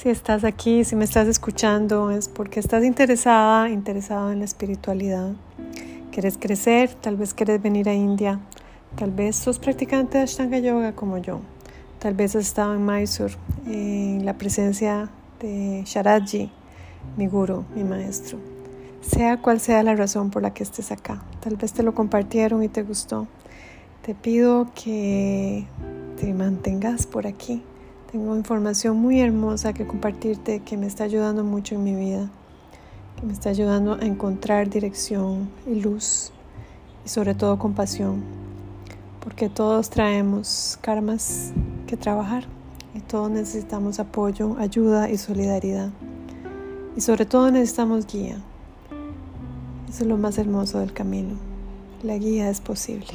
Si estás aquí, si me estás escuchando, es porque estás interesada, interesado en la espiritualidad. Quieres crecer, tal vez quieres venir a India, tal vez sos practicante de Ashtanga Yoga como yo, tal vez has estado en Mysore, en la presencia de Sharaji, mi guru, mi maestro. Sea cual sea la razón por la que estés acá, tal vez te lo compartieron y te gustó. Te pido que te mantengas por aquí tengo información muy hermosa que compartirte que me está ayudando mucho en mi vida, que me está ayudando a encontrar dirección y luz y sobre todo compasión, porque todos traemos karmas que trabajar y todos necesitamos apoyo, ayuda y solidaridad. Y sobre todo necesitamos guía. Eso es lo más hermoso del camino. La guía es posible.